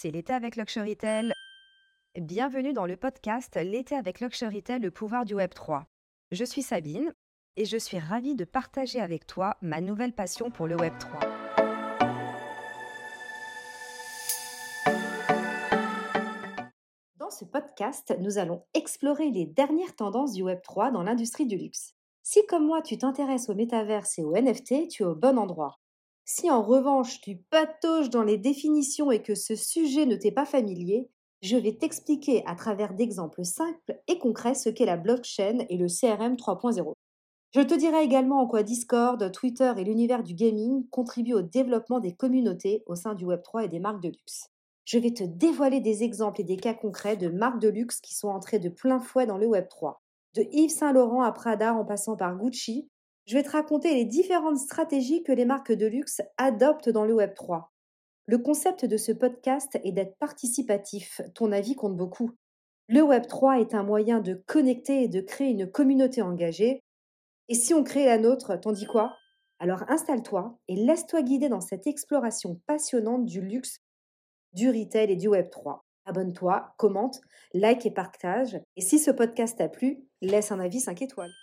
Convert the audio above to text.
c'est l'été avec Luxurytel. Bienvenue dans le podcast L'été avec Luxurytel, le pouvoir du Web 3. Je suis Sabine et je suis ravie de partager avec toi ma nouvelle passion pour le Web 3. Dans ce podcast, nous allons explorer les dernières tendances du Web 3 dans l'industrie du luxe. Si comme moi tu t'intéresses au métaverse et au NFT, tu es au bon endroit. Si en revanche tu patauges dans les définitions et que ce sujet ne t'est pas familier, je vais t'expliquer à travers d'exemples simples et concrets ce qu'est la blockchain et le CRM 3.0. Je te dirai également en quoi Discord, Twitter et l'univers du gaming contribuent au développement des communautés au sein du Web3 et des marques de luxe. Je vais te dévoiler des exemples et des cas concrets de marques de luxe qui sont entrées de plein fouet dans le Web3. De Yves Saint Laurent à Prada en passant par Gucci, je vais te raconter les différentes stratégies que les marques de luxe adoptent dans le Web 3. Le concept de ce podcast est d'être participatif, ton avis compte beaucoup. Le Web 3 est un moyen de connecter et de créer une communauté engagée. Et si on crée la nôtre, t'en dis quoi? Alors installe-toi et laisse-toi guider dans cette exploration passionnante du luxe, du retail et du Web 3. Abonne-toi, commente, like et partage. Et si ce podcast t'a plu, laisse un avis 5 étoiles.